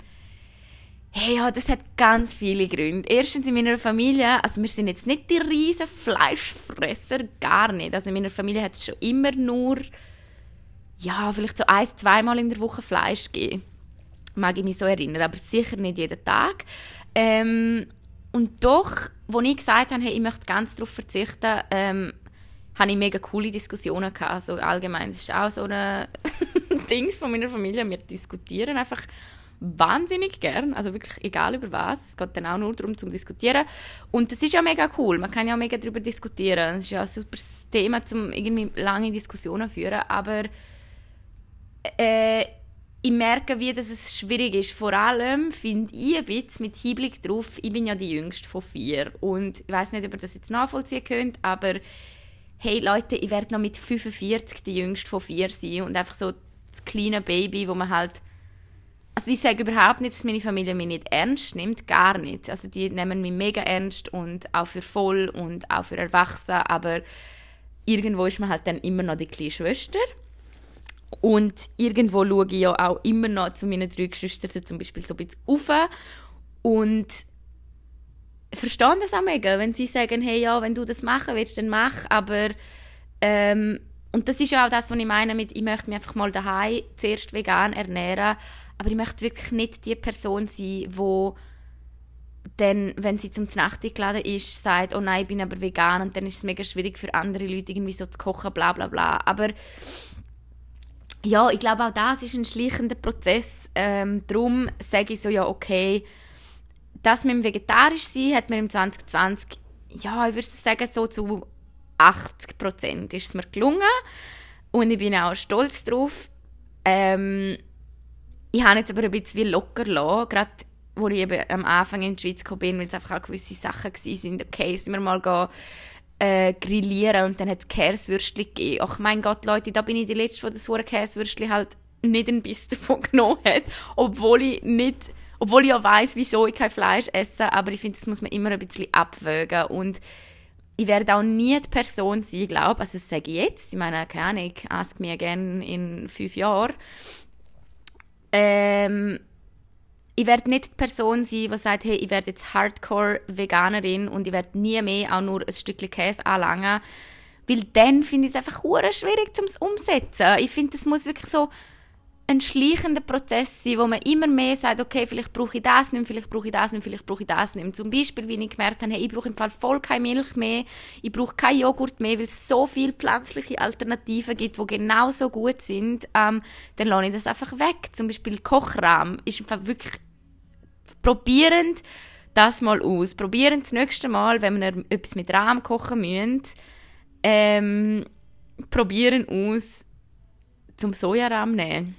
Hey, ja, das hat ganz viele Gründe. Erstens in meiner Familie, also wir sind jetzt nicht die riesen Fleischfresser, gar nicht. Also in meiner Familie hat es schon immer nur, ja, vielleicht so ein, zweimal in der Woche Fleisch gegeben. Mag ich mich so erinnern, aber sicher nicht jeden Tag. Ähm, und doch, als ich gesagt habe, hey, ich möchte ganz darauf verzichten, ähm, hatte ich mega coole Diskussionen gehabt. Also allgemein, das ist auch so ein Dings von meiner Familie. Wir diskutieren einfach wahnsinnig gern, also wirklich egal über was. Es geht dann auch nur darum, zu diskutieren. Und das ist ja mega cool. Man kann ja mega darüber diskutieren. Es ist ja ein super Thema, um irgendwie lange Diskussionen zu führen. Aber äh, ich merke, wie das es schwierig ist. Vor allem finde ich ein bisschen mit Hinblick darauf, ich bin ja die Jüngste von vier. Und ich weiß nicht, ob ihr das jetzt nachvollziehen könnt, aber hey Leute, ich werde noch mit 45 die Jüngste von vier sein und einfach so das kleine Baby, wo man halt also ich sage überhaupt nicht, dass meine Familie mich nicht ernst nimmt, gar nicht. Also die nehmen mich mega ernst und auch für voll und auch für erwachsen, aber irgendwo ist man halt dann immer noch die kleine Schwester. Und irgendwo schaue ich ja auch immer noch zu meinen drei Geschwistern zum Beispiel so ein bisschen auf und verstehe das auch mega, wenn sie sagen, hey, ja, wenn du das machen willst, dann mach, aber ähm, und das ist ja auch das, was ich meine mit, ich möchte mich einfach mal daheim zuerst vegan ernähren, aber ich möchte wirklich nicht die Person sein, wo dann, wenn sie zum Nacht geladen ist, sagt, oh nein, ich bin aber vegan und dann ist es mega schwierig für andere Leute irgendwie so zu kochen, bla bla bla. Aber ja, ich glaube auch das ist ein schleichender Prozess. Ähm, darum sage ich so, ja okay, das mit dem vegetarisch sein hat mir im 2020, ja, ich würde sagen so zu 80 Prozent ist es mir gelungen und ich bin auch stolz drauf. Ähm, ich habe jetzt aber ein bisschen locker gelassen, gerade wo ich eben am Anfang in die Schweiz gekommen bin, weil es einfach auch gewisse Sachen waren. Okay, sind wir mal gehen, äh, grillieren und dann hat es Käsewürstchen gegeben. Ach mein Gott, Leute, da bin ich die Letzte, die das hure Käsewürstchen halt nicht ein Biss davon genommen hat, obwohl ich nicht obwohl ich ja weiss, wieso ich kein Fleisch esse, aber ich finde, das muss man immer ein bisschen abwägen und ich werde auch nie die Person sein, glaube also das sage ich jetzt, ich meine, keine Ahnung, ask me again in fünf Jahren, ähm, ich werde nicht die Person sein, die sagt, hey, ich werde jetzt Hardcore-Veganerin und ich werde nie mehr auch nur ein Stückchen Käse anlangen. Weil dann finde ich es einfach schwierig zum Umsetzen. Ich finde, das muss wirklich so ein schleichender Prozess sein, wo man immer mehr sagt, okay, vielleicht brauche ich das nicht, vielleicht brauche ich das nicht, vielleicht brauche ich das nicht. Zum Beispiel, wie ich gemerkt habe, hey, ich brauche im Fall voll keine Milch mehr, ich brauche keinen Joghurt mehr, weil es so viele pflanzliche Alternativen gibt, die genauso gut sind, ähm, dann lasse ich das einfach weg. Zum Beispiel Kochrahm ist einfach wirklich probierend das mal aus. Probieren das nächste Mal, wenn wir etwas mit Rahm kochen müssen, ähm, probieren aus, zum Sojarahm nehmen.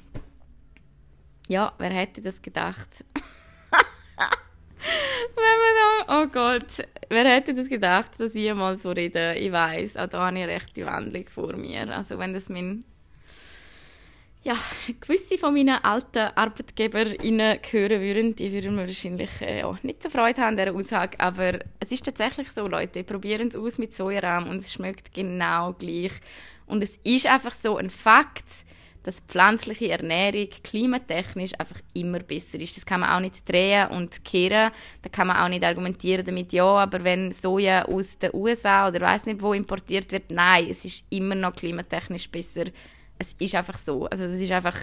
Ja, wer hätte das gedacht? Wenn man da, oh Gott, wer hätte das gedacht, dass ich mal so rede? Ich weiß, auch da habe ich eine rechte Wandlung vor mir. Also wenn das mein ja, gewisse von meinen alten ArbeitgeberInnen hören würden, die würden mir wahrscheinlich äh, ja, nicht so Freude haben an dieser Aussage. Aber es ist tatsächlich so, Leute, probieren es aus mit Sojarahm und es schmeckt genau gleich. Und es ist einfach so ein Fakt, dass pflanzliche Ernährung klimatechnisch einfach immer besser ist. Das kann man auch nicht drehen und kehren. Da kann man auch nicht argumentieren damit, ja, aber wenn Soja aus den USA oder weiß nicht wo importiert wird, nein, es ist immer noch klimatechnisch besser. Es ist einfach so. Also das ist einfach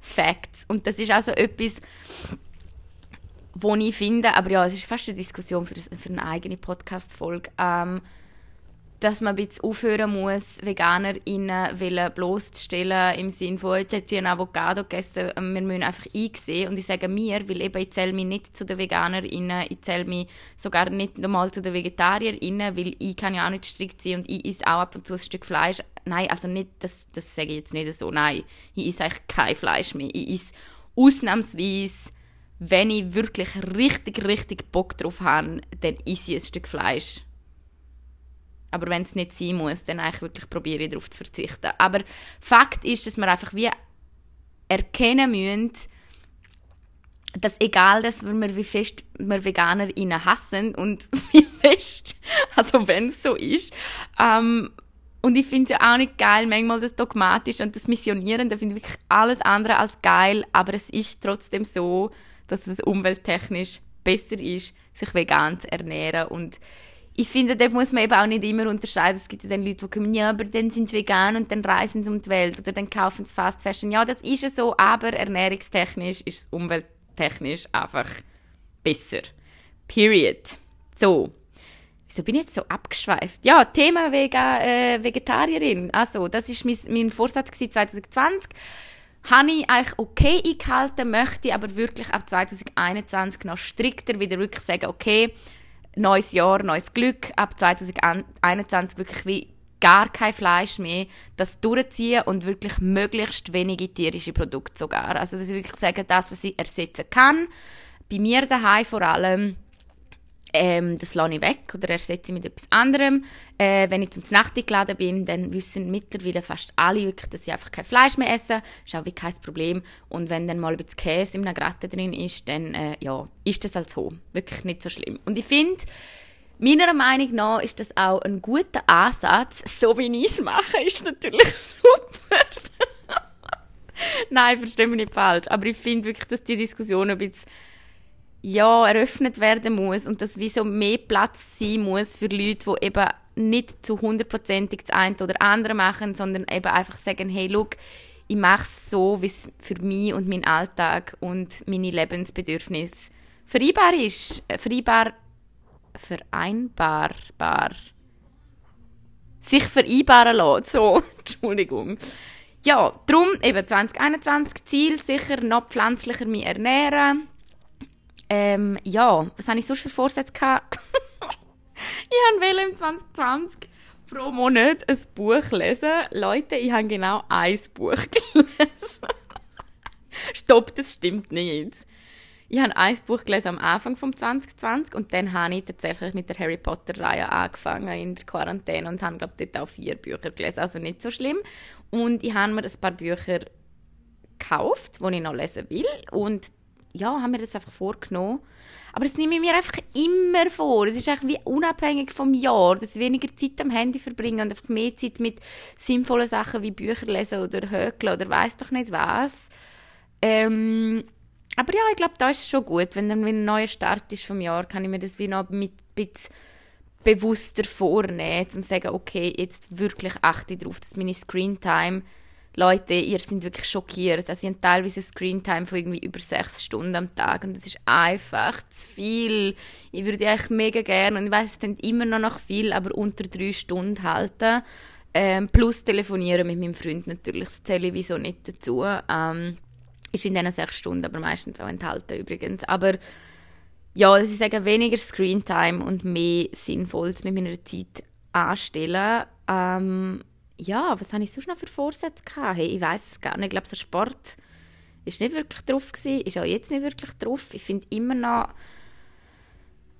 Facts. Und das ist also etwas, wo ich finde, aber ja, es ist fast eine Diskussion für, für eine eigene Podcast-Folge. Ähm, dass man ein bisschen aufhören muss, VeganerInnen bloßzustellen im Sinne von, jetzt hat ein Avocado gegessen, wir müssen einfach einsehen. Und ich sage mir, weil eben ich zähle mich nicht zu den VeganerInnen, ich zähle mich sogar nicht einmal zu den VegetarierInnen, weil ich kann ja auch nicht strikt sein und ich esse auch ab und zu ein Stück Fleisch. Nein, also nicht, das, das sage ich jetzt nicht so, nein. Ich esse eigentlich kein Fleisch mehr. Ich esse ausnahmsweise wenn ich wirklich richtig, richtig Bock drauf habe, dann esse ich ein Stück Fleisch. Aber wenn es nicht sein muss, dann eigentlich wirklich probiere ich darauf zu verzichten. Aber Fakt ist, dass wir einfach wie erkennen müssen, dass egal, dass wir wie fest wir VeganerInnen hassen und wie fest, also wenn es so ist, ähm, und ich finde es ja auch nicht geil, manchmal das Dogmatische und das Missionierende finde ich wirklich alles andere als geil, aber es ist trotzdem so, dass es umwelttechnisch besser ist, sich vegan zu ernähren und ich finde, da muss man eben auch nicht immer unterscheiden. Es gibt ja dann Leute, die kommen, ja, aber dann sind sie vegan und dann reisen sie um die Welt oder dann kaufen sie Fast Fashion. Ja, das ist ja so, aber ernährungstechnisch ist es umwelttechnisch einfach besser. Period. So. Wieso bin ich jetzt so abgeschweift? Ja, Thema Vega, äh, Vegetarierin. Also, das war mein, mein Vorsatz 2020. Habe ich eigentlich okay eingehalten, möchte aber wirklich ab 2021 noch strikter wieder wirklich sagen, okay, neues Jahr, neues Glück, ab 2021 wirklich wie gar kein Fleisch mehr, das durchziehen und wirklich möglichst wenige tierische Produkte sogar. Also dass ich wirklich sagen, das, was ich ersetzen kann, bei mir daheim vor allem, ähm, das lasse ich weg oder ersetze ich mit etwas anderem. Äh, wenn ich zum Nacht geladen bin, dann wissen mittlerweile fast alle wirklich, dass ich einfach kein Fleisch mehr esse. Das ist auch wie kein Problem. Und wenn dann mal ein bisschen Käse im Gratin drin ist, dann äh, ja, ist das halt so. Wirklich nicht so schlimm. Und ich finde, meiner Meinung nach ist das auch ein guter Ansatz. So wie ich es mache, ist natürlich super. Nein, verstehe mich nicht falsch. Aber ich finde wirklich, dass die Diskussion ein bisschen ja, eröffnet werden muss und dass wie mehr Platz sein muss für Leute, die eben nicht zu hundertprozentig das eine oder andere machen, sondern eben einfach sagen, hey, look, ich mache es so, wie es für mich und meinen Alltag und meine Lebensbedürfnisse vereinbar ist. Äh, vereinbar, vereinbarbar. Sich vereinbaren lassen. So, Entschuldigung. Ja, darum eben 2021 Ziel, sicher noch pflanzlicher mich ernähren ähm, ja, was habe ich sonst für Vorsätze gehabt? ich wollte im 2020 pro Monat ein Buch lesen. Leute, ich habe genau ein Buch gelesen. Stopp, das stimmt nicht. Ich habe ein Buch gelesen am Anfang von 2020 und dann habe ich tatsächlich mit der Harry Potter-Reihe angefangen in der Quarantäne und habe, glaube dort auch vier Bücher gelesen, also nicht so schlimm. Und ich habe mir ein paar Bücher gekauft, die ich noch lesen will und ja, haben wir das einfach vorgenommen. Aber das nehme ich mir einfach immer vor. Es ist eigentlich wie unabhängig vom Jahr, dass ich weniger Zeit am Handy verbringe und einfach mehr Zeit mit sinnvollen Sachen wie Bücher lesen oder Hökeln oder weiß doch nicht was. Ähm, aber ja, ich glaube, da ist es schon gut. Wenn dann ein neuer Start ist vom Jahr, kann ich mir das wie noch mit ein bisschen bewusster vornehmen, um zu sagen, okay, jetzt wirklich achte ich darauf, dass meine Screentime Leute, ihr seid wirklich schockiert. Also, ich habe teilweise Screentime von irgendwie über sechs Stunden am Tag und das ist einfach zu viel. Ich würde echt mega gerne, und ich weiß, es klingt immer noch nach viel, aber unter drei Stunden halten. Ähm, plus telefonieren mit meinem Freund natürlich, das zähle ich wieso nicht dazu. Ähm, ist in diesen sechs Stunden aber meistens auch enthalten übrigens. Aber ja, dass ich sage, weniger Screentime und mehr Sinnvolles mit meiner Zeit anstellen. Ähm, ja, was habe ich sonst noch für Vorsätze gehabt? Hey, ich weiß es gar nicht. Ich glaube, so Sport ist nicht wirklich drauf gewesen, ist auch jetzt nicht wirklich drauf. Ich finde immer noch,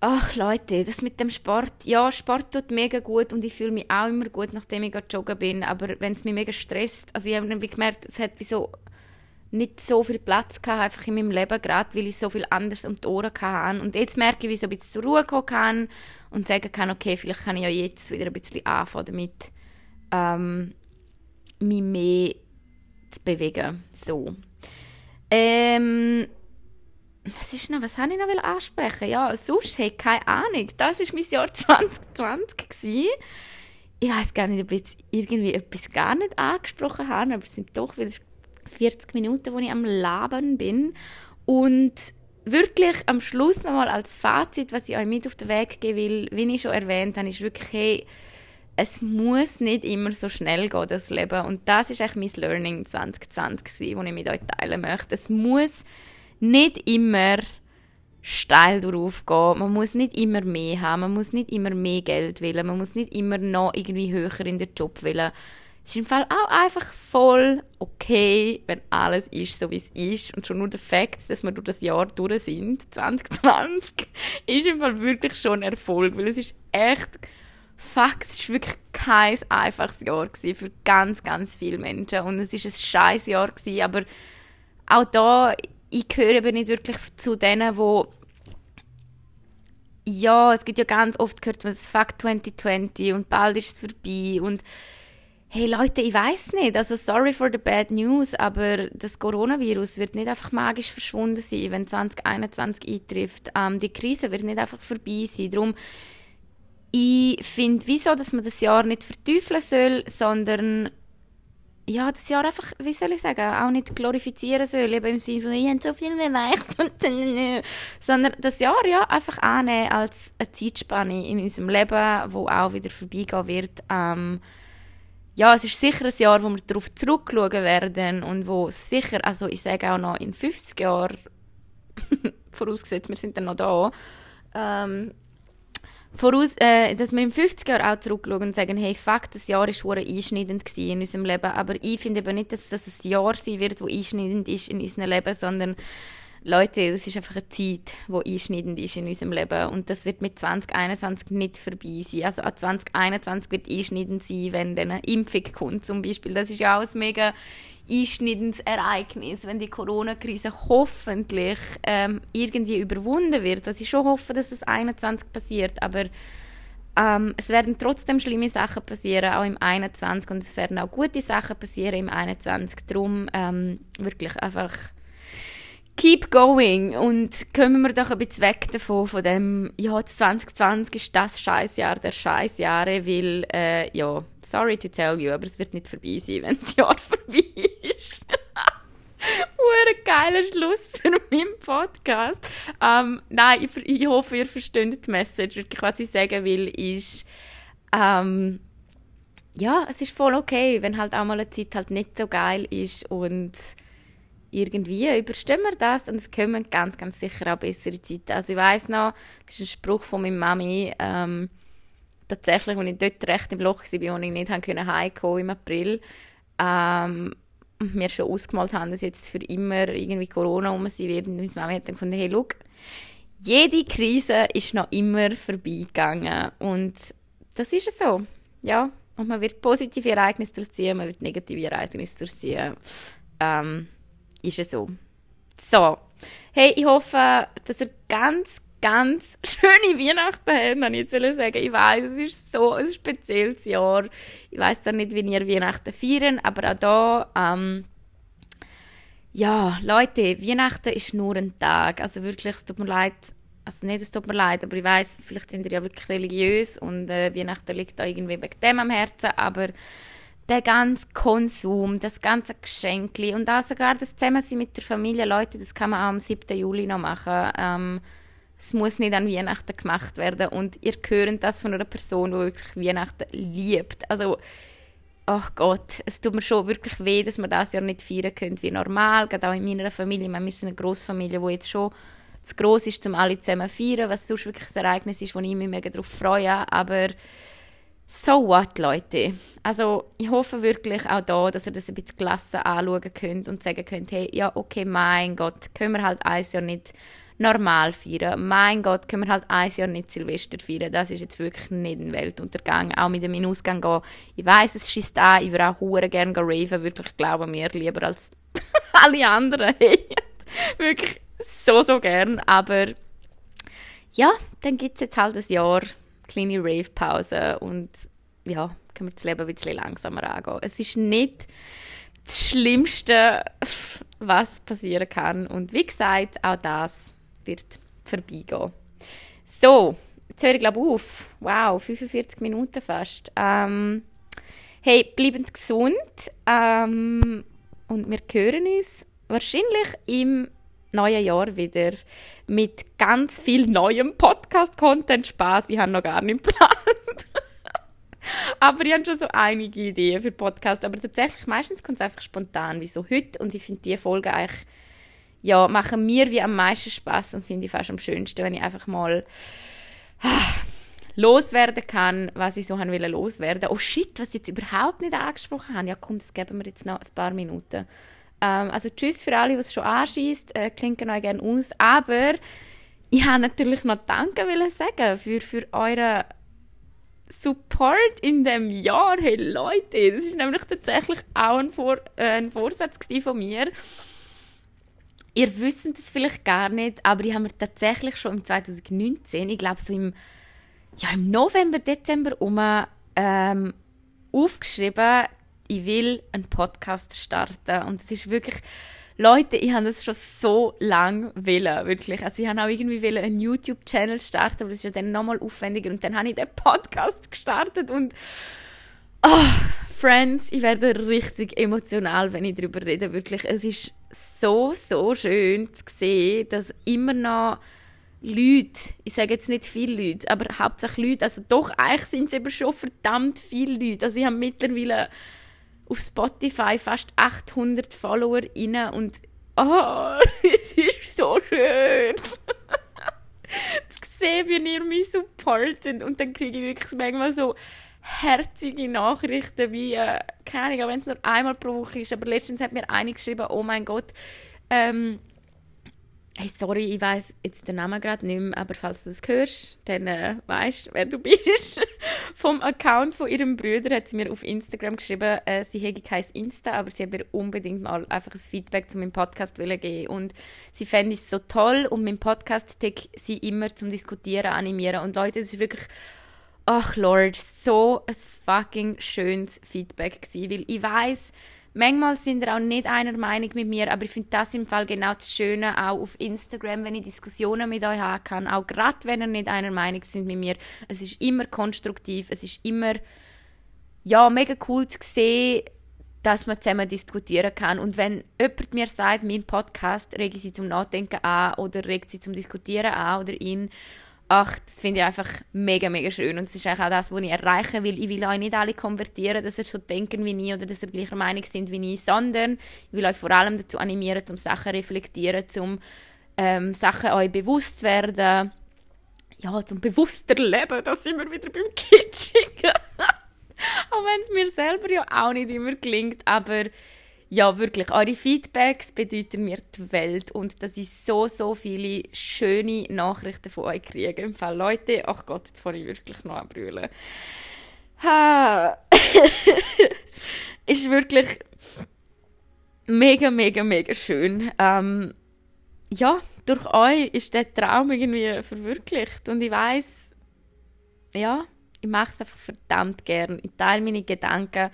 ach Leute, das mit dem Sport, ja, Sport tut mega gut und ich fühle mich auch immer gut, nachdem ich joggen bin, aber wenn es mich mega stresst, also ich habe gemerkt, es hat wie so nicht so viel Platz gehabt, einfach in meinem Leben gerade, weil ich so viel anderes um die Ohren hatte. Und jetzt merke ich, wie ich so ein bisschen zur Ruhe kommen kann und sagen kann, okay, vielleicht kann ich ja jetzt wieder ein bisschen anfangen damit ähm, mich mehr zu bewegen. So. Ähm, was ist noch, was habe ich noch ansprechen? Ja, sonst, hey, keine Ahnung. Das war mein Jahr 2020. Gewesen. Ich weiß gar nicht, ob ich jetzt irgendwie etwas gar nicht angesprochen habe, aber es sind doch wieder 40 Minuten, wo ich am Laben bin. Und wirklich am Schluss nochmal als Fazit, was ich euch mit auf den Weg geben will, wie ich schon erwähnt habe, ist wirklich, hey, es muss nicht immer so schnell gehen, das Leben. Und das ist eigentlich mein Learning 2020, das ich mit euch teilen möchte. Es muss nicht immer steil gehen. Man muss nicht immer mehr haben. Man muss nicht immer mehr Geld wählen. Man muss nicht immer noch irgendwie höher in den Job wählen. Es ist im Fall auch einfach voll okay, wenn alles ist, so wie es ist. Und schon nur der Fakt, dass wir durch das Jahr durch sind, 2020, ist im Fall wirklich schon ein Erfolg. Weil es ist echt fuck, es war wirklich kein einfaches Jahr für ganz, ganz viele Menschen. Und es war ein scheiß Jahr, aber auch da, ich gehöre aber nicht wirklich zu denen, wo ja, es gibt ja ganz oft gehört, man das Fuck 2020 und bald ist es vorbei und hey Leute, ich weiß nicht, also sorry for the bad news, aber das Coronavirus wird nicht einfach magisch verschwunden sein, wenn 2021 eintrifft. Ähm, die Krise wird nicht einfach vorbei sein. Darum, ich finde, wieso, dass man das Jahr nicht verteufeln soll, sondern ja, das Jahr einfach, wie soll ich sagen, auch nicht glorifizieren soll, eben im Sinne von, ich habe so viel erreicht, sondern das Jahr ja einfach annehmen als eine Zeitspanne in unserem Leben, wo auch wieder vorbeigehen wird. Ähm, ja, es ist sicher ein Jahr, wo wir darauf zurückschauen werden und wo sicher, also ich sage auch noch in 50 Jahren, vorausgesetzt, wir sind dann noch da, ähm, voraus, äh, dass wir in 50 Jahren auch zurückschauen und sagen, hey, fuck, das Jahr war einschneidend in unserem Leben. Aber ich finde eben nicht, dass das ein Jahr sein wird, das einschneidend ist in unserem Leben, sondern Leute, das ist einfach eine Zeit, die einschneidend ist in unserem Leben. Und das wird mit 2021 nicht vorbei sein. Also auch 2021 wird einschneidend sein, wenn dann eine Impfung kommt zum Beispiel. Das ist ja auch mega einschneidendes Ereignis, wenn die Corona-Krise hoffentlich ähm, irgendwie überwunden wird. Also ich schon hoffe, dass es 2021 passiert, aber ähm, es werden trotzdem schlimme Sachen passieren, auch im 21 und es werden auch gute Sachen passieren im 21. Darum ähm, wirklich einfach keep going und kommen wir doch ein bisschen weg davon, von dem, ja, 2020 ist das Scheißjahr der Scheißjahre, weil, äh, ja, sorry to tell you, aber es wird nicht vorbei sein, wenn das Jahr vorbei ist. ein geiler Schluss für meinen Podcast. Ähm, nein, ich, ich, hoffe, ihr versteht die Message. Was ich sagen will, ist, ähm, ja, es ist voll okay, wenn halt auch mal eine Zeit halt nicht so geil ist und irgendwie überstehen wir das und es kommen ganz, ganz sicher auch bessere Zeiten. Also ich weiß noch, das ist ein Spruch von meiner Mami, ähm, tatsächlich, als ich dort recht im Loch war, wo ich nicht heimkommen im April, ähm, wir schon ausgemalt haben, dass jetzt für immer irgendwie Corona um sein wird. Und meine Mami hat dann gefunden, hey, schau, jede Krise ist noch immer vorbeigegangen. Und das ist so. Ja, und man wird positive Ereignisse daraus ziehen, man wird negative Ereignisse daraus ziehen. Ähm, ist es so. So. Hey, ich hoffe, dass ihr ganz, ganz schöne Weihnachten habt, kann ich jetzt sagen. Ich weiß, es ist so ein spezielles Jahr. Ich weiß zwar nicht, wie ihr Weihnachten feiern, aber auch da, ähm, ja, Leute, Weihnachten ist nur ein Tag. Also wirklich, es tut mir leid, also nicht, es tut mir leid, aber ich weiß, vielleicht sind ihr ja wirklich religiös und äh, Weihnachten liegt da irgendwie wegen dem am Herzen, aber der ganze Konsum, das ganze Geschenkli und auch sogar das Zusammensein mit der Familie, Leute, das kann man auch am 7. Juli noch machen. Ähm, es muss nicht an Weihnachten gemacht werden und ihr hört das von einer Person, die wirklich Weihnachten liebt. Also, ach Gott, es tut mir schon wirklich weh, dass wir das ja nicht feiern können wie normal, gerade auch in meiner Familie. Wir sind eine Großfamilie, die jetzt schon zu gross ist, um alle zusammen zu feiern, was sonst wirklich ein Ereignis ist, wo ich mich mega darauf freue, aber so what, Leute. Also ich hoffe wirklich auch da, dass ihr das ein bisschen gelassen anschauen könnt und sagen könnt, hey, ja, okay, mein Gott, können wir halt ein Jahr nicht normal feiern. Mein Gott, können wir halt ein Jahr nicht Silvester feiern. Das ist jetzt wirklich nicht ein Weltuntergang. Auch mit dem Minusgang gehen. Ich weiß, es schießt an. Ich würde auch hure gerne raven. Wirklich, glauben mir, lieber als alle anderen. Hey, wirklich so, so gern. Aber ja, dann gibt es jetzt halt ein Jahr kleine Rave-Pause und ja, können wir das Leben ein bisschen langsamer angehen. Es ist nicht das Schlimmste, was passieren kann. Und wie gesagt, auch das wird vorbeigehen. So, jetzt höre ich glaube auf. Wow, 45 Minuten fast. Ähm, hey, bleibt gesund ähm, und wir hören uns wahrscheinlich im neuen Jahr wieder mit ganz viel neuem Podcast-Content. Spaß, ich habe noch gar nicht geplant. aber ich habe schon so einige Ideen für Podcast. Aber tatsächlich, meistens kommt es einfach spontan, wie so heute. Und ich finde die Folge eigentlich, ja, machen mir wie am meisten Spaß und finde ich fast am schönsten, wenn ich einfach mal ah, loswerden kann, was ich so haben will loswerden. Oh shit, was ich jetzt überhaupt nicht angesprochen habe. Ja, komm, das geben wir jetzt noch ein paar Minuten. Ähm, also tschüss für alle, die es schon anschießt. Äh, klinken euch gerne aus. Aber ich habe natürlich noch Danke wollen sagen für, für euren Support in dem Jahr. Hey Leute, das ist nämlich tatsächlich auch ein, Vor äh, ein Vorsatz von mir. Ihr wisst es vielleicht gar nicht, aber ich habe mir tatsächlich schon im 2019, ich glaube so im, ja, im November, Dezember um, ähm, aufgeschrieben, ich will einen Podcast starten und es ist wirklich Leute, ich habe das schon so lange willen, wirklich. Also ich habe auch irgendwie wollen, einen YouTube-Channel starten, aber das ist ja dann nochmal aufwendiger und dann habe ich den Podcast gestartet und oh, Friends, ich werde richtig emotional, wenn ich darüber rede, wirklich. Es ist so, so schön zu sehen, dass immer noch Leute, ich sage jetzt nicht viele Leute, aber hauptsächlich Leute, also doch, eigentlich sind es eben schon verdammt viele Leute. Also ich habe mittlerweile auf Spotify fast 800 Follower rein und oh, es ist so schön. zu sehen, wie ihr mich supportet und dann kriege ich wirklich manchmal so herzige Nachrichten wie, äh, keine Ahnung, wenn es nur einmal pro Woche ist, aber letztens hat mir eine geschrieben, oh mein Gott, ähm, Hey, sorry, ich weiß jetzt den Namen gerade nicht mehr, aber falls du das hörst, dann äh, weißt wer du bist. Vom Account von ihrem Bruder hat sie mir auf Instagram geschrieben, äh, sie hätte kein Insta, aber sie hat mir unbedingt mal einfach ein Feedback zu meinem Podcast geben und sie fände es so toll und mein Podcast sie immer zum Diskutieren animieren und Leute, es ist wirklich ach Lord, so ein fucking schönes Feedback gewesen, weil ich weiß Manchmal sind ihr auch nicht einer Meinung mit mir, aber ich finde das im Fall genau das Schöne, auch auf Instagram, wenn ich Diskussionen mit euch haben kann, auch gerade wenn ihr nicht einer Meinung sind mit mir. Es ist immer konstruktiv, es ist immer ja, mega cool zu sehen, dass man zusammen diskutieren kann. Und wenn jemand mir sagt, mein Podcast regt sie zum Nachdenken an oder regt sie zum Diskutieren an oder ihn ach, das finde ich einfach mega, mega schön. Und es ist auch das, was ich erreichen will. Ich will euch nicht alle konvertieren, dass ihr so denken wie ich oder dass ihr gleicher Meinung sind wie ich, sondern ich will euch vor allem dazu animieren, zum Sachen reflektieren, zum ähm, Sachen euch bewusst werden, ja, zum bewusster Leben. Da sind wir wieder beim Kitsching. auch wenn es mir selber ja auch nicht immer gelingt, aber ja, wirklich, eure Feedbacks bedeuten mir die Welt und dass ich so, so viele schöne Nachrichten von euch kriege. Im Fall Leute, ach Gott, jetzt fange ich wirklich noch an brüllen. Ha. ist wirklich mega, mega, mega schön. Ähm, ja, durch euch ist der Traum irgendwie verwirklicht und ich weiß, ja, ich mache es einfach verdammt gern. Ich teile meine Gedanken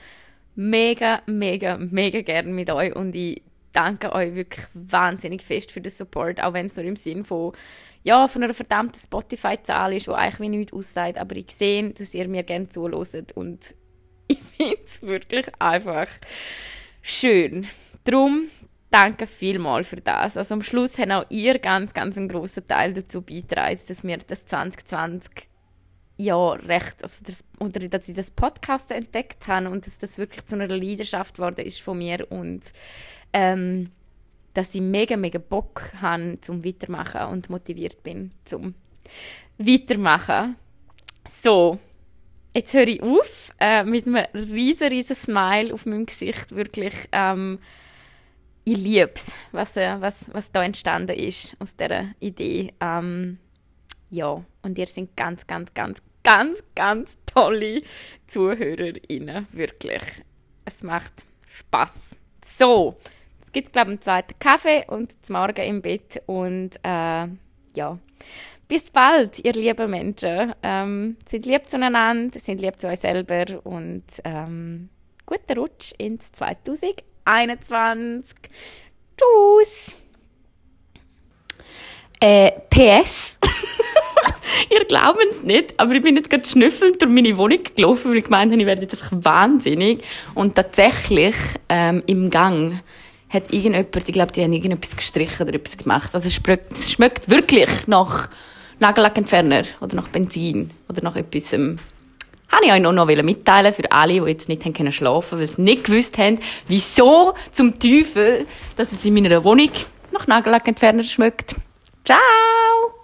mega, mega, mega gerne mit euch und ich danke euch wirklich wahnsinnig fest für den Support, auch wenn es nur im Sinn von ja, von einer verdammten Spotify-Zahl ist, die eigentlich wie nichts aussagt, aber ich sehe, dass ihr mir gerne zuhört und ich finde es wirklich einfach schön. Darum danke vielmals für das. Also am Schluss haben auch ihr ganz, ganz einen grossen Teil dazu beigetragen, dass wir das 2020 ja recht, also das, oder dass ich das Podcast entdeckt habe und dass das wirklich zu einer Leidenschaft geworden ist von mir und ähm, dass ich mega, mega Bock habe zum Weitermachen und motiviert bin zum Weitermachen. So, jetzt höre ich auf äh, mit einem riesen, riesen Smile auf meinem Gesicht, wirklich ähm, ich liebe es, was, äh, was, was da entstanden ist aus dieser Idee. Ähm, ja, und ihr seid ganz, ganz, ganz, ganz, ganz tolle ZuhörerInnen, wirklich. Es macht Spaß. So, es gibt, glaube ich, einen zweiten Kaffee und zum Morgen im Bett und äh, ja. Bis bald, ihr lieben Menschen. Ähm, seid lieb zueinander, seid lieb zu euch selber und ähm, guten Rutsch ins 2021. Tschüss! Äh, PS. Ihr glaubt es nicht, aber ich bin jetzt gerade schnüffelnd durch meine Wohnung gelaufen, weil ich gemeint habe, ich werde jetzt einfach wahnsinnig. Und tatsächlich, ähm, im Gang hat irgendjemand, ich glaube, die haben irgendetwas gestrichen oder etwas gemacht. Also es schmeckt, es schmeckt wirklich nach Nagellackentferner oder nach Benzin oder nach etwas, ähm, habe ich euch noch, noch mitteilen für alle, die jetzt nicht haben können schlafen, weil sie nicht gewusst haben, wieso zum Teufel, dass es in meiner Wohnung nach Nagellackentferner schmeckt. Ciao!